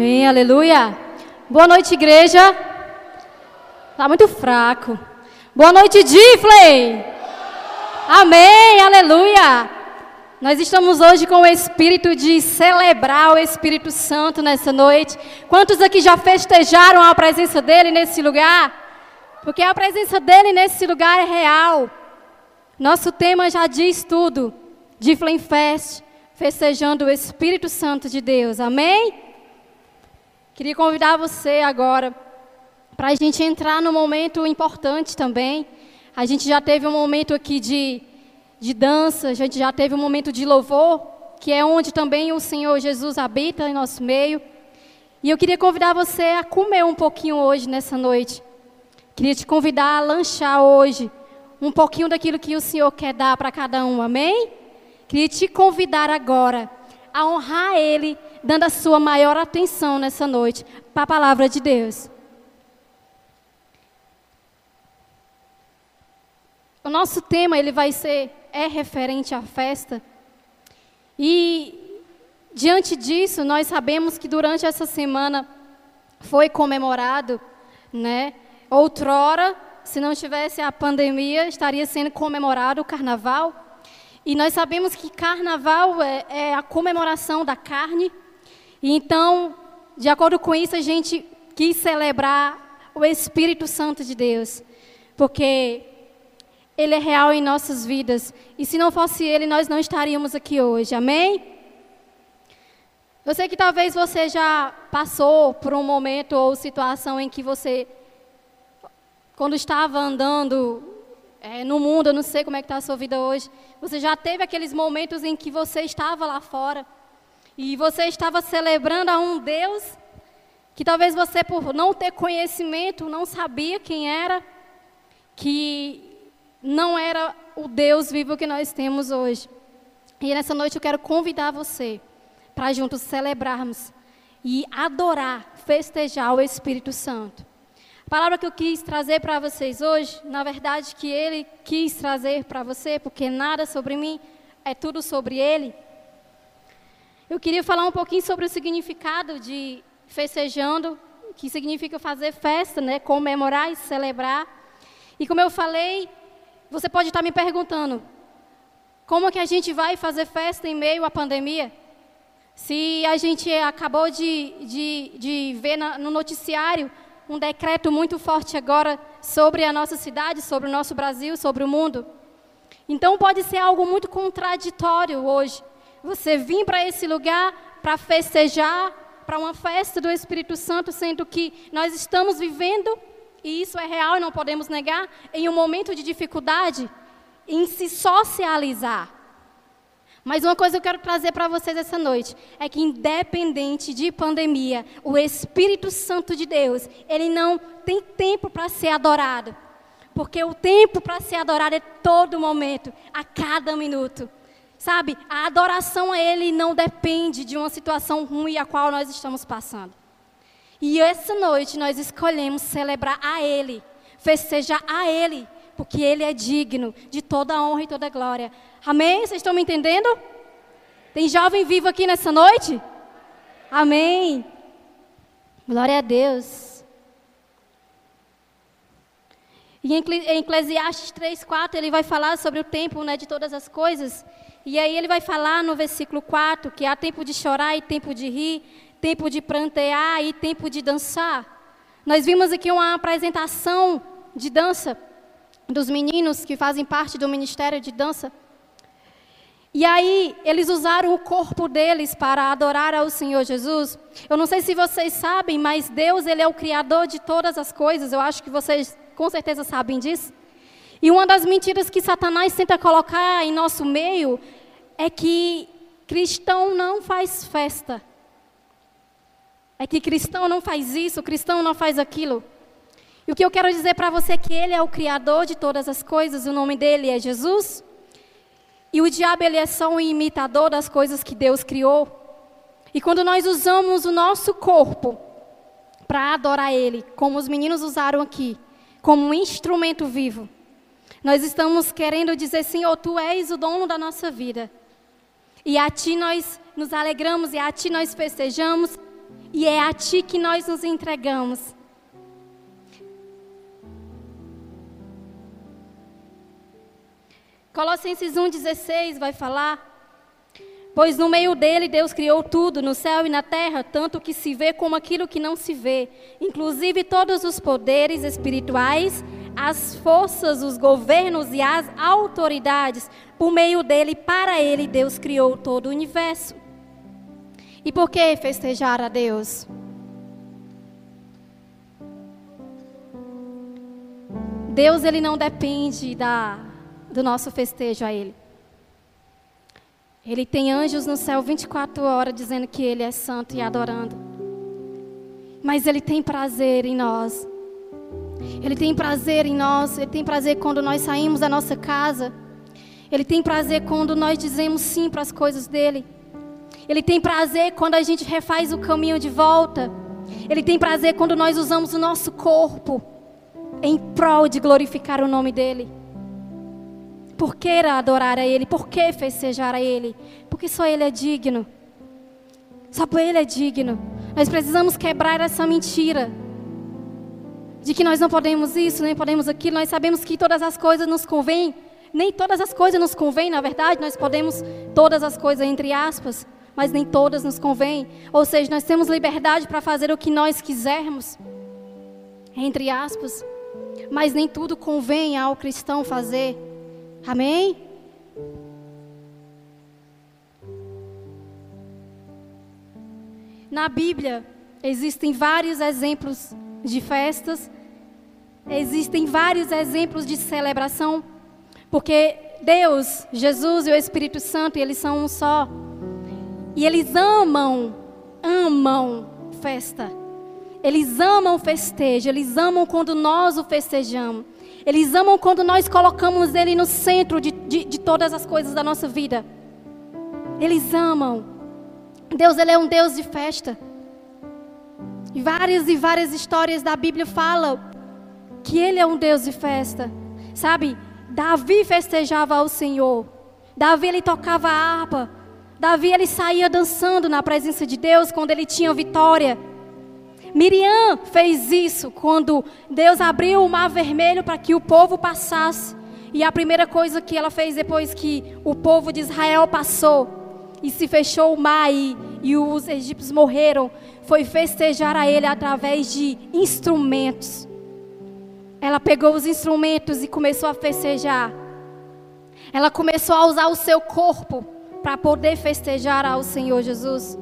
Amém, aleluia. Boa noite, igreja. Tá muito fraco. Boa noite, Difley. Amém, aleluia. Nós estamos hoje com o espírito de celebrar o Espírito Santo nessa noite. Quantos aqui já festejaram a presença dele nesse lugar? Porque a presença dele nesse lugar é real. Nosso tema já diz tudo. Diflem Fest, festejando o Espírito Santo de Deus. Amém? Queria convidar você agora para a gente entrar num momento importante também. A gente já teve um momento aqui de, de dança, a gente já teve um momento de louvor, que é onde também o Senhor Jesus habita em nosso meio. E eu queria convidar você a comer um pouquinho hoje, nessa noite. Queria te convidar a lanchar hoje um pouquinho daquilo que o Senhor quer dar para cada um, amém? Queria te convidar agora a honrar Ele, dando a sua maior atenção nessa noite para a palavra de Deus. O nosso tema ele vai ser é referente à festa. E diante disso, nós sabemos que durante essa semana foi comemorado, né? Outrora, se não tivesse a pandemia, estaria sendo comemorado o carnaval. E nós sabemos que carnaval é, é a comemoração da carne. E então, de acordo com isso, a gente quis celebrar o Espírito Santo de Deus. Porque ele é real em nossas vidas. E se não fosse Ele, nós não estaríamos aqui hoje. Amém? Eu sei que talvez você já passou por um momento ou situação em que você, quando estava andando é, no mundo, eu não sei como é que está a sua vida hoje. Você já teve aqueles momentos em que você estava lá fora e você estava celebrando a um Deus que talvez você, por não ter conhecimento, não sabia quem era, que não era o Deus vivo que nós temos hoje. E nessa noite eu quero convidar você para juntos celebrarmos e adorar, festejar o Espírito Santo. A palavra que eu quis trazer para vocês hoje, na verdade, que ele quis trazer para você, porque nada sobre mim é tudo sobre ele. Eu queria falar um pouquinho sobre o significado de festejando, que significa fazer festa, né, comemorar e celebrar. E como eu falei, você pode estar me perguntando, como que a gente vai fazer festa em meio à pandemia? Se a gente acabou de, de, de ver na, no noticiário um decreto muito forte agora sobre a nossa cidade, sobre o nosso Brasil, sobre o mundo. Então pode ser algo muito contraditório hoje. Você vir para esse lugar para festejar, para uma festa do Espírito Santo, sendo que nós estamos vivendo, e isso é real e não podemos negar, em um momento de dificuldade, em se socializar. Mas uma coisa que eu quero trazer para vocês essa noite é que, independente de pandemia, o Espírito Santo de Deus, ele não tem tempo para ser adorado. Porque o tempo para ser adorado é todo momento, a cada minuto. Sabe, a adoração a Ele não depende de uma situação ruim a qual nós estamos passando. E essa noite nós escolhemos celebrar a Ele, festejar a Ele, porque Ele é digno de toda a honra e toda a glória. Amém? Vocês estão me entendendo? Tem jovem vivo aqui nessa noite? Amém. Glória a Deus. E em Eclesiastes 3, 4, ele vai falar sobre o tempo né, de todas as coisas. E aí ele vai falar no versículo 4 que há tempo de chorar e tempo de rir, tempo de prantear e tempo de dançar. Nós vimos aqui uma apresentação de dança dos meninos que fazem parte do ministério de dança. E aí, eles usaram o corpo deles para adorar ao Senhor Jesus. Eu não sei se vocês sabem, mas Deus, Ele é o Criador de todas as coisas. Eu acho que vocês com certeza sabem disso. E uma das mentiras que Satanás tenta colocar em nosso meio é que cristão não faz festa. É que cristão não faz isso, cristão não faz aquilo. E o que eu quero dizer para você é que Ele é o Criador de todas as coisas, o nome dele é Jesus. E o diabo ele é só um imitador das coisas que Deus criou. E quando nós usamos o nosso corpo para adorar Ele, como os meninos usaram aqui, como um instrumento vivo, nós estamos querendo dizer, Senhor, Tu és o dono da nossa vida. E a Ti nós nos alegramos, e a Ti nós festejamos, e é a Ti que nós nos entregamos. Colossenses 1,16 vai falar. Pois no meio dele Deus criou tudo, no céu e na terra, tanto o que se vê como aquilo que não se vê, inclusive todos os poderes espirituais, as forças, os governos e as autoridades. Por meio dele, para ele, Deus criou todo o universo. E por que festejar a Deus? Deus ele não depende da, do nosso festejo a Ele. Ele tem anjos no céu 24 horas dizendo que Ele é santo e adorando. Mas Ele tem prazer em nós. Ele tem prazer em nós. Ele tem prazer quando nós saímos da nossa casa. Ele tem prazer quando nós dizemos sim para as coisas dele. Ele tem prazer quando a gente refaz o caminho de volta. Ele tem prazer quando nós usamos o nosso corpo em prol de glorificar o nome dele. Por que adorar a Ele? Por que festejar a Ele? Porque só Ele é digno. Só por Ele é digno. Nós precisamos quebrar essa mentira de que nós não podemos isso, nem podemos aquilo. Nós sabemos que todas as coisas nos convêm. Nem todas as coisas nos convêm, na verdade. Nós podemos todas as coisas entre aspas, mas nem todas nos convêm. Ou seja, nós temos liberdade para fazer o que nós quisermos, entre aspas. Mas nem tudo convém ao cristão fazer. Amém? Na Bíblia existem vários exemplos de festas, existem vários exemplos de celebração, porque Deus, Jesus e o Espírito Santo, eles são um só. E eles amam, amam festa. Eles amam festejo, eles amam quando nós o festejamos. Eles amam quando nós colocamos Ele no centro de, de, de todas as coisas da nossa vida. Eles amam. Deus, Ele é um Deus de festa. E várias e várias histórias da Bíblia falam que Ele é um Deus de festa. Sabe? Davi festejava ao Senhor. Davi ele tocava a harpa. Davi ele saía dançando na presença de Deus quando ele tinha vitória. Miriam fez isso quando Deus abriu o mar vermelho para que o povo passasse. E a primeira coisa que ela fez depois que o povo de Israel passou e se fechou o mar e, e os egípcios morreram, foi festejar a ele através de instrumentos. Ela pegou os instrumentos e começou a festejar. Ela começou a usar o seu corpo para poder festejar ao Senhor Jesus.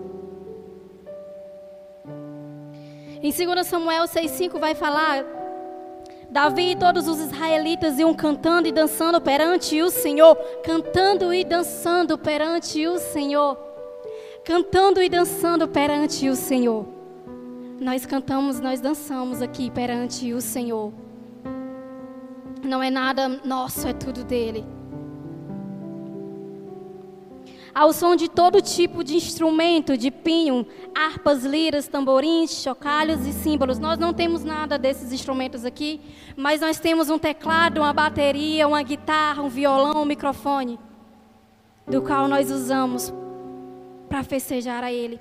Em 2 Samuel 6,5 vai falar: Davi e todos os israelitas iam cantando e dançando perante o Senhor, cantando e dançando perante o Senhor, cantando e dançando perante o Senhor. Nós cantamos, nós dançamos aqui perante o Senhor. Não é nada nosso, é tudo dele ao som de todo tipo de instrumento, de pinho, harpas, liras, tamborins, chocalhos e símbolos. Nós não temos nada desses instrumentos aqui, mas nós temos um teclado, uma bateria, uma guitarra, um violão, um microfone, do qual nós usamos para festejar a Ele.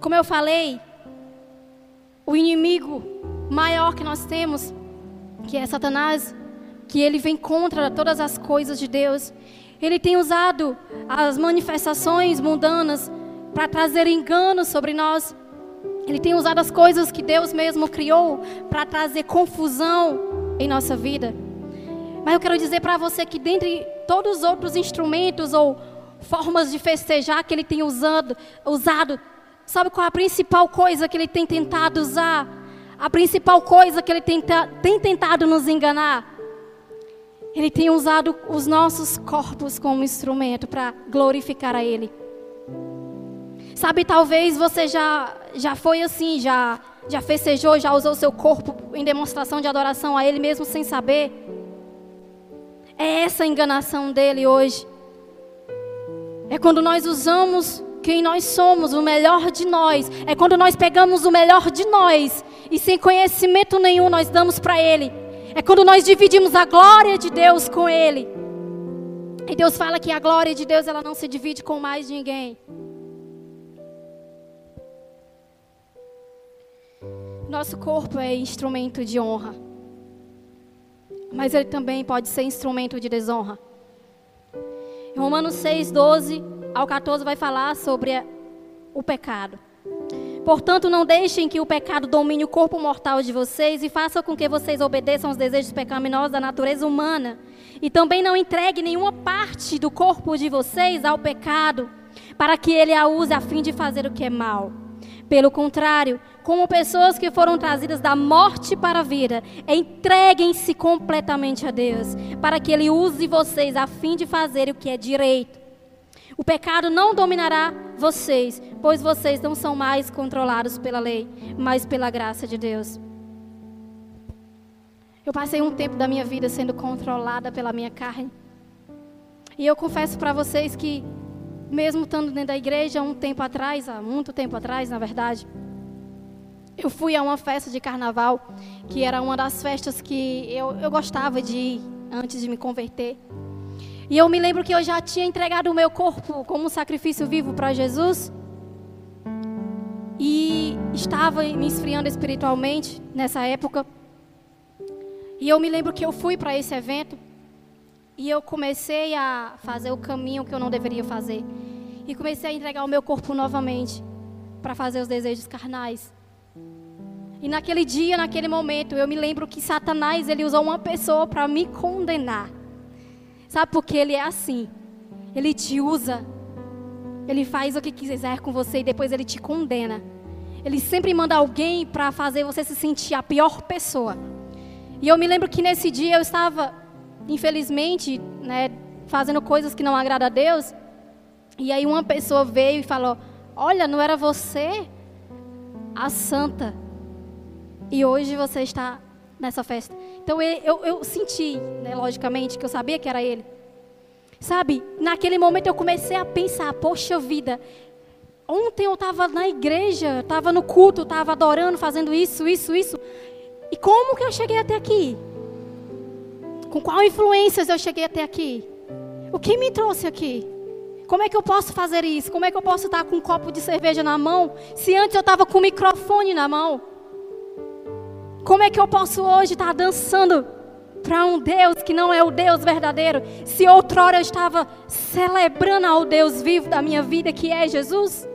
Como eu falei, o inimigo maior que nós temos, que é Satanás, que ele vem contra todas as coisas de Deus, ele tem usado as manifestações mundanas para trazer engano sobre nós. Ele tem usado as coisas que Deus mesmo criou para trazer confusão em nossa vida. Mas eu quero dizer para você que dentre todos os outros instrumentos ou formas de festejar que ele tem usado, usado, sabe qual é a principal coisa que ele tem tentado usar? A principal coisa que ele tem, tem tentado nos enganar ele tem usado os nossos corpos como instrumento para glorificar a Ele. Sabe, talvez você já, já foi assim, já, já festejou, já usou seu corpo em demonstração de adoração a Ele mesmo sem saber. É essa a enganação dele hoje. É quando nós usamos quem nós somos, o melhor de nós. É quando nós pegamos o melhor de nós e sem conhecimento nenhum nós damos para Ele é quando nós dividimos a glória de Deus com Ele. E Deus fala que a glória de Deus ela não se divide com mais ninguém. nosso corpo é instrumento de honra, mas ele também pode ser instrumento de desonra. Romanos 6, 12 ao 14 vai falar sobre o pecado. Portanto, não deixem que o pecado domine o corpo mortal de vocês e faça com que vocês obedeçam aos desejos pecaminosos da natureza humana. E também não entregue nenhuma parte do corpo de vocês ao pecado, para que ele a use a fim de fazer o que é mal. Pelo contrário, como pessoas que foram trazidas da morte para a vida, entreguem-se completamente a Deus, para que Ele use vocês a fim de fazer o que é direito. O pecado não dominará vocês, pois vocês não são mais controlados pela lei, mas pela graça de Deus. Eu passei um tempo da minha vida sendo controlada pela minha carne. E eu confesso para vocês que mesmo estando dentro da igreja um tempo atrás, há muito tempo atrás, na verdade, eu fui a uma festa de carnaval, que era uma das festas que eu, eu gostava de ir antes de me converter. E eu me lembro que eu já tinha entregado o meu corpo como um sacrifício vivo para Jesus. E estava me esfriando espiritualmente nessa época. E eu me lembro que eu fui para esse evento. E eu comecei a fazer o caminho que eu não deveria fazer. E comecei a entregar o meu corpo novamente para fazer os desejos carnais. E naquele dia, naquele momento, eu me lembro que Satanás ele usou uma pessoa para me condenar. Sabe por que ele é assim? Ele te usa. Ele faz o que quiser com você e depois ele te condena. Ele sempre manda alguém para fazer você se sentir a pior pessoa. E eu me lembro que nesse dia eu estava infelizmente, né, fazendo coisas que não agradam a Deus. E aí uma pessoa veio e falou: Olha, não era você a santa. E hoje você está nessa festa. Então eu, eu, senti, né, logicamente, que eu sabia que era ele. Sabe, naquele momento eu comecei a pensar: Poxa vida, ontem eu estava na igreja, estava no culto, estava adorando, fazendo isso, isso, isso. E como que eu cheguei até aqui? Com qual influências eu cheguei até aqui? O que me trouxe aqui? Como é que eu posso fazer isso? Como é que eu posso estar com um copo de cerveja na mão se antes eu estava com o microfone na mão? Como é que eu posso hoje estar dançando para um Deus que não é o Deus verdadeiro, se outrora eu estava celebrando ao Deus vivo da minha vida, que é Jesus?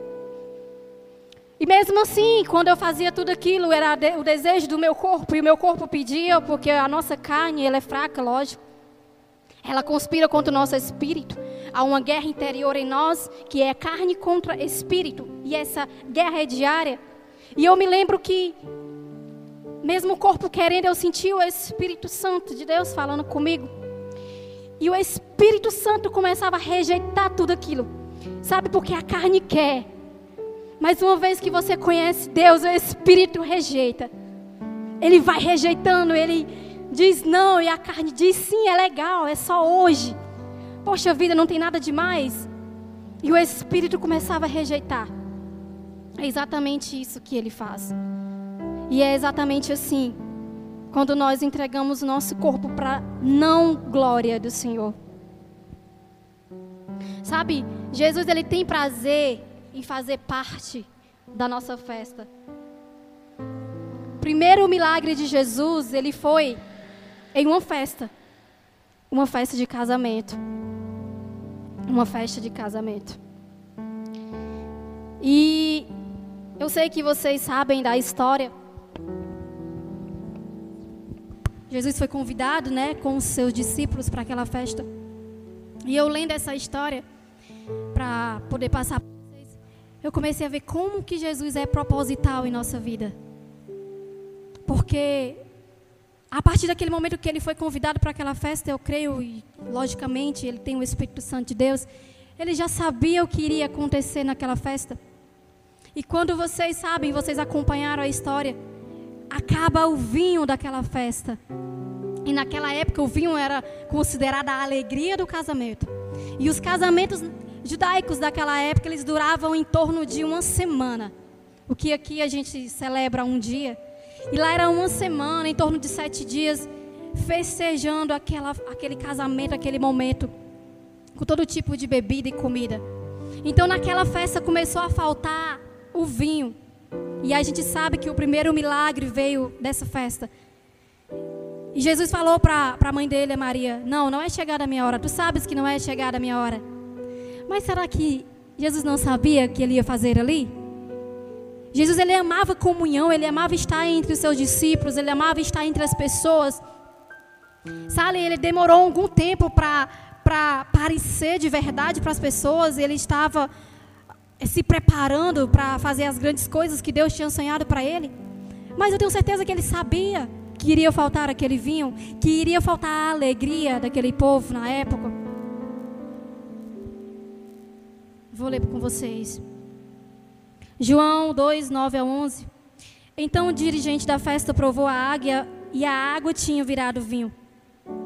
E mesmo assim, quando eu fazia tudo aquilo, era o desejo do meu corpo, e o meu corpo pedia, porque a nossa carne, ela é fraca, lógico. Ela conspira contra o nosso espírito. Há uma guerra interior em nós, que é carne contra espírito, e essa guerra é diária. E eu me lembro que, mesmo o corpo querendo, eu senti o Espírito Santo de Deus falando comigo. E o Espírito Santo começava a rejeitar tudo aquilo. Sabe, porque a carne quer, mas uma vez que você conhece Deus, o Espírito rejeita. Ele vai rejeitando, ele diz não, e a carne diz sim, é legal, é só hoje. Poxa vida, não tem nada demais. E o Espírito começava a rejeitar. É exatamente isso que ele faz. E é exatamente assim, quando nós entregamos nosso corpo para não glória do Senhor. Sabe, Jesus ele tem prazer em fazer parte da nossa festa. Primeiro milagre de Jesus, ele foi em uma festa. Uma festa de casamento. Uma festa de casamento. E eu sei que vocês sabem da história. Jesus foi convidado, né, com os seus discípulos para aquela festa. E eu lendo essa história para poder passar eu comecei a ver como que Jesus é proposital em nossa vida. Porque a partir daquele momento que ele foi convidado para aquela festa, eu creio, e logicamente ele tem o Espírito Santo de Deus, ele já sabia o que iria acontecer naquela festa. E quando vocês sabem, vocês acompanharam a história, acaba o vinho daquela festa. E naquela época o vinho era considerado a alegria do casamento. E os casamentos judaicos daquela época, eles duravam em torno de uma semana. O que aqui a gente celebra um dia. E lá era uma semana, em torno de sete dias, festejando aquela, aquele casamento, aquele momento, com todo tipo de bebida e comida. Então naquela festa começou a faltar o vinho. E a gente sabe que o primeiro milagre veio dessa festa. E Jesus falou para a mãe dele, Maria: Não, não é chegada a minha hora. Tu sabes que não é chegada a minha hora. Mas será que Jesus não sabia que ele ia fazer ali? Jesus ele amava comunhão, ele amava estar entre os seus discípulos, ele amava estar entre as pessoas. Sabe, ele demorou algum tempo para parecer de verdade para as pessoas, ele estava se preparando para fazer as grandes coisas que Deus tinha sonhado para ele. Mas eu tenho certeza que ele sabia que iria faltar aquele vinho, que iria faltar a alegria daquele povo na época. Vou ler com vocês. João 2, 9 a 11. Então o dirigente da festa provou a águia e a água tinha virado vinho.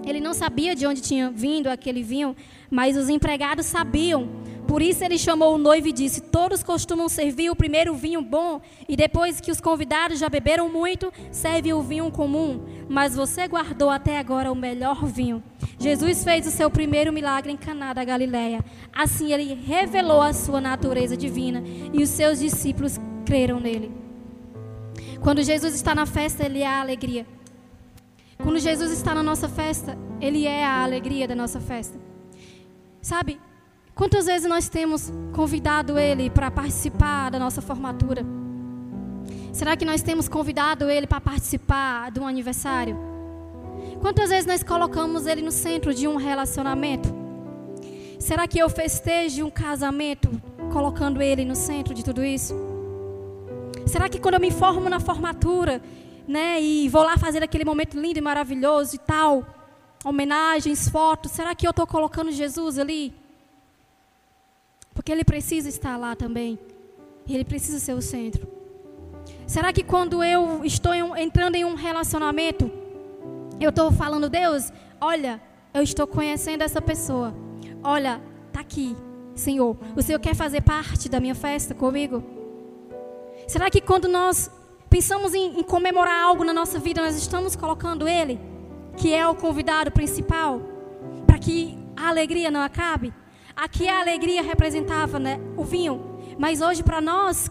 Ele não sabia de onde tinha vindo aquele vinho, mas os empregados sabiam. Por isso ele chamou o noivo e disse: Todos costumam servir o primeiro vinho bom, e depois que os convidados já beberam muito, serve o vinho comum. Mas você guardou até agora o melhor vinho. Jesus fez o seu primeiro milagre em Caná da Galileia. Assim ele revelou a sua natureza divina, e os seus discípulos creram nele. Quando Jesus está na festa, ele é a alegria. Quando Jesus está na nossa festa, ele é a alegria da nossa festa. Sabe? Quantas vezes nós temos convidado Ele para participar da nossa formatura? Será que nós temos convidado Ele para participar de um aniversário? Quantas vezes nós colocamos Ele no centro de um relacionamento? Será que eu festejo um casamento colocando Ele no centro de tudo isso? Será que quando eu me formo na formatura, né, e vou lá fazer aquele momento lindo e maravilhoso e tal, homenagens, fotos, será que eu estou colocando Jesus ali? Porque ele precisa estar lá também. E ele precisa ser o centro. Será que quando eu estou entrando em um relacionamento, eu estou falando, Deus, olha, eu estou conhecendo essa pessoa. Olha, tá aqui, Senhor. O Senhor quer fazer parte da minha festa comigo? Será que quando nós pensamos em, em comemorar algo na nossa vida, nós estamos colocando Ele, que é o convidado principal, para que a alegria não acabe? Aqui a alegria representava né, o vinho, mas hoje para nós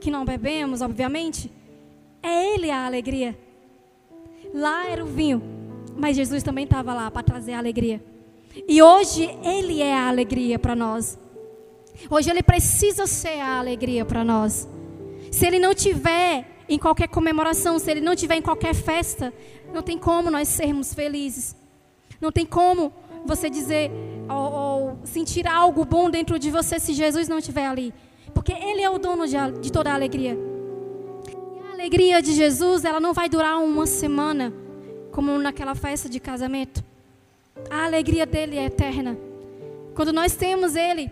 que não bebemos, obviamente, é Ele a alegria. Lá era o vinho, mas Jesus também estava lá para trazer a alegria. E hoje Ele é a alegria para nós. Hoje Ele precisa ser a alegria para nós. Se Ele não tiver em qualquer comemoração, se Ele não tiver em qualquer festa, não tem como nós sermos felizes. Não tem como você dizer ou, ou, sentir algo bom dentro de você se Jesus não estiver ali. Porque Ele é o dono de, de toda a alegria. E a alegria de Jesus, ela não vai durar uma semana, como naquela festa de casamento. A alegria dele é eterna. Quando nós temos Ele,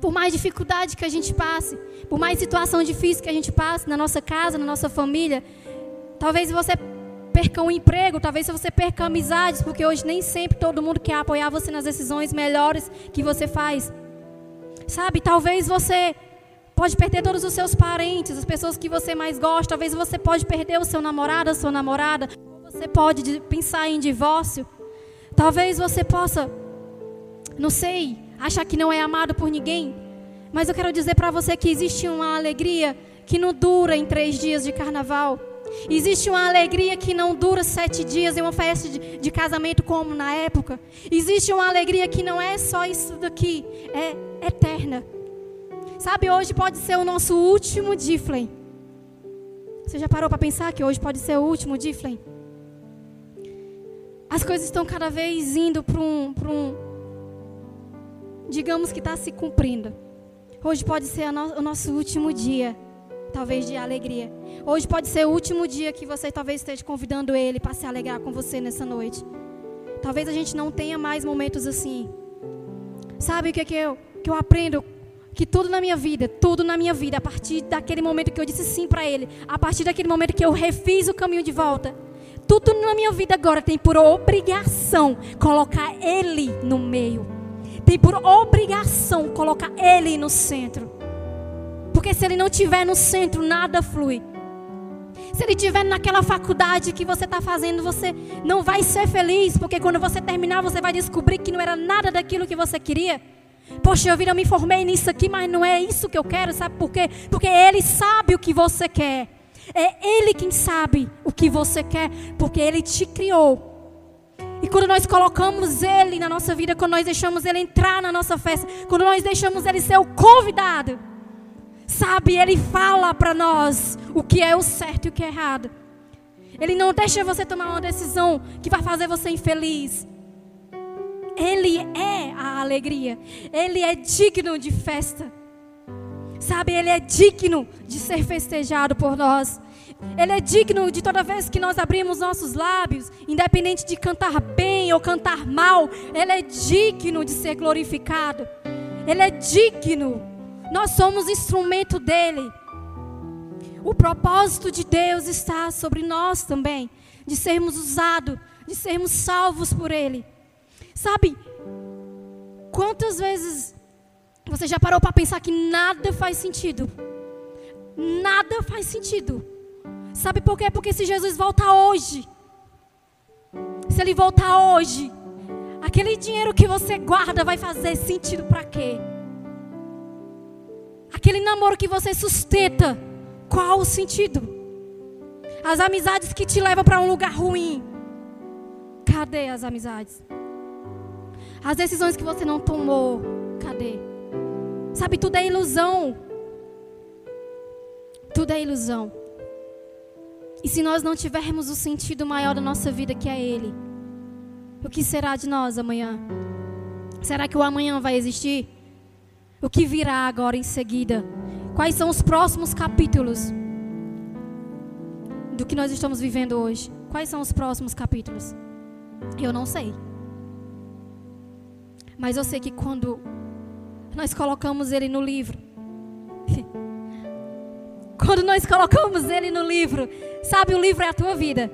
por mais dificuldade que a gente passe, por mais situação difícil que a gente passe na nossa casa, na nossa família, talvez você perca um emprego, talvez você perca amizades, porque hoje nem sempre todo mundo quer apoiar você nas decisões melhores que você faz. Sabe, talvez você pode perder todos os seus parentes, as pessoas que você mais gosta, talvez você pode perder o seu namorado, a sua namorada, você pode pensar em divórcio. Talvez você possa, não sei, achar que não é amado por ninguém, mas eu quero dizer para você que existe uma alegria que não dura em três dias de carnaval. Existe uma alegria que não dura sete dias em uma festa de, de, casamento como na época. Existe uma alegria que não é só isso daqui, é eterna. Sabe, hoje pode ser o nosso último Diflem. Você já parou para pensar que hoje pode ser o último Diflem? As coisas estão cada vez indo para um, um, digamos que está se cumprindo. Hoje pode ser no, o nosso último dia talvez de alegria. Hoje pode ser o último dia que você talvez esteja convidando ele para se alegrar com você nessa noite. Talvez a gente não tenha mais momentos assim. Sabe o que, é que, eu, que eu aprendo? Que tudo na minha vida, tudo na minha vida, a partir daquele momento que eu disse sim para ele, a partir daquele momento que eu refiz o caminho de volta, tudo na minha vida agora tem por obrigação colocar ele no meio. Tem por obrigação colocar ele no centro. Porque se ele não estiver no centro, nada flui. Se ele estiver naquela faculdade que você está fazendo, você não vai ser feliz, porque quando você terminar, você vai descobrir que não era nada daquilo que você queria. Poxa, vida, eu me formei nisso aqui, mas não é isso que eu quero, sabe por quê? Porque Ele sabe o que você quer. É Ele quem sabe o que você quer, porque Ele te criou. E quando nós colocamos Ele na nossa vida, quando nós deixamos Ele entrar na nossa festa, quando nós deixamos Ele ser o convidado, sabe, Ele fala para nós o que é o certo e o que é errado. Ele não deixa você tomar uma decisão que vai fazer você infeliz. Ele é a alegria. Ele é digno de festa. Sabe, Ele é digno de ser festejado por nós. Ele é digno de toda vez que nós abrimos nossos lábios, independente de cantar bem ou cantar mal, Ele é digno de ser glorificado. Ele é digno. Nós somos instrumento dele. O propósito de Deus está sobre nós também, de sermos usados, de sermos salvos por Ele. Sabe, quantas vezes você já parou para pensar que nada faz sentido? Nada faz sentido. Sabe por quê? Porque se Jesus voltar hoje, se ele voltar hoje, aquele dinheiro que você guarda vai fazer sentido para quê? Aquele namoro que você sustenta, qual o sentido? As amizades que te levam para um lugar ruim, cadê as amizades? As decisões que você não tomou, cadê? Sabe, tudo é ilusão. Tudo é ilusão. E se nós não tivermos o sentido maior da nossa vida, que é Ele, o que será de nós amanhã? Será que o amanhã vai existir? O que virá agora em seguida? Quais são os próximos capítulos do que nós estamos vivendo hoje? Quais são os próximos capítulos? Eu não sei. Mas eu sei que quando nós colocamos ele no livro, quando nós colocamos ele no livro, sabe, o livro é a tua vida.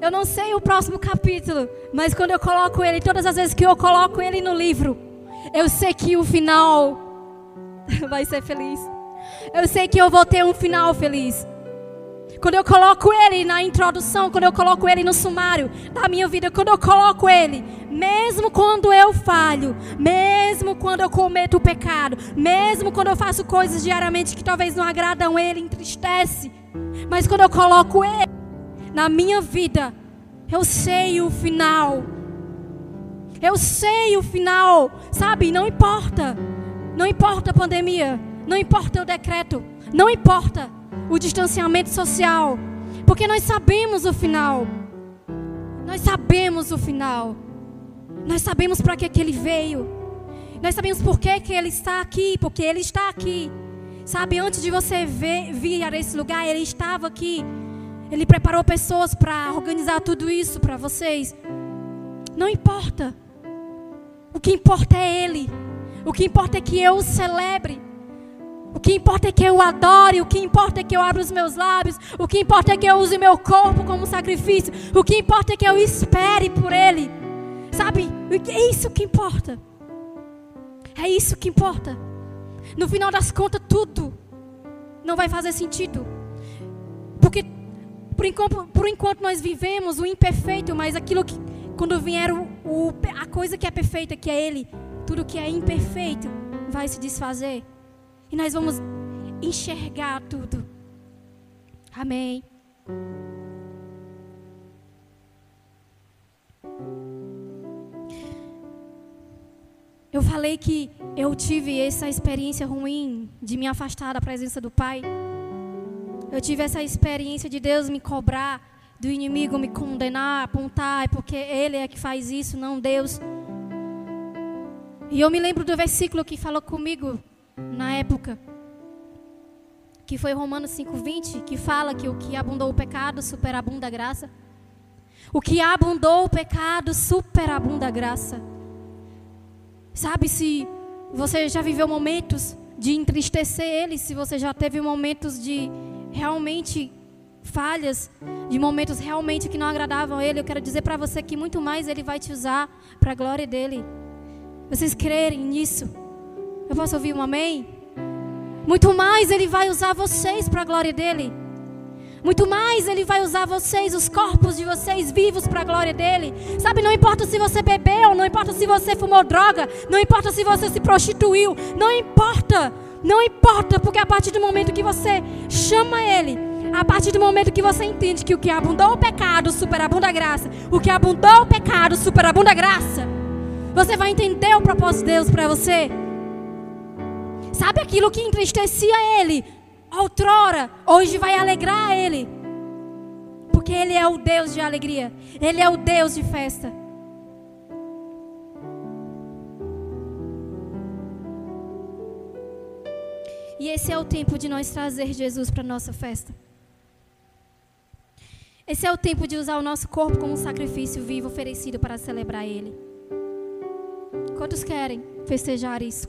Eu não sei o próximo capítulo, mas quando eu coloco ele, todas as vezes que eu coloco ele no livro, eu sei que o final vai ser feliz. Eu sei que eu vou ter um final feliz. Quando eu coloco ele na introdução, quando eu coloco ele no sumário da minha vida, quando eu coloco ele, mesmo quando eu falho, mesmo quando eu cometo pecado, mesmo quando eu faço coisas diariamente que talvez não agradam ele, entristece, mas quando eu coloco ele na minha vida, eu sei o final. Eu sei o final, sabe? Não importa. Não importa a pandemia, não importa o decreto, não importa o distanciamento social, porque nós sabemos o final. Nós sabemos o final. Nós sabemos para que, que ele veio. Nós sabemos por que, que ele está aqui, porque ele está aqui. Sabe, antes de você ver, vir a esse lugar, ele estava aqui. Ele preparou pessoas para organizar tudo isso para vocês. Não importa. O que importa é ele. O que importa é que eu o celebre. O que importa é que eu adore, o que importa é que eu abra os meus lábios, o que importa é que eu use meu corpo como sacrifício, o que importa é que eu espere por Ele. Sabe? É isso que importa. É isso que importa. No final das contas, tudo não vai fazer sentido. Porque por enquanto, por enquanto nós vivemos o imperfeito, mas aquilo que quando vier o, o, a coisa que é perfeita, que é Ele, tudo que é imperfeito vai se desfazer. E nós vamos enxergar tudo. Amém. Eu falei que eu tive essa experiência ruim de me afastar da presença do Pai. Eu tive essa experiência de Deus me cobrar, do inimigo me condenar, apontar, é porque Ele é que faz isso, não Deus. E eu me lembro do versículo que falou comigo na época, que foi Romanos 5:20, que fala que o que abundou o pecado superabunda a graça. O que abundou o pecado superabunda a graça. Sabe se você já viveu momentos de entristecer ele, se você já teve momentos de realmente falhas, de momentos realmente que não agradavam a ele, eu quero dizer para você que muito mais ele vai te usar para a glória dele. Vocês crerem nisso? Eu posso ouvir um amém? Muito mais Ele vai usar vocês para a glória dele. Muito mais Ele vai usar vocês, os corpos de vocês vivos para a glória dele. Sabe, não importa se você bebeu, não importa se você fumou droga, não importa se você se prostituiu, não importa, não importa, porque a partir do momento que você chama Ele, a partir do momento que você entende que o que abundou o pecado superabunda a graça, o que abundou o pecado superabunda a graça, você vai entender o propósito de Deus para você. Sabe aquilo que entristecia ele? outrora, hoje vai alegrar ele. Porque ele é o Deus de alegria, ele é o Deus de festa. E esse é o tempo de nós trazer Jesus para nossa festa. Esse é o tempo de usar o nosso corpo como um sacrifício vivo oferecido para celebrar Ele. Quantos querem festejar isso?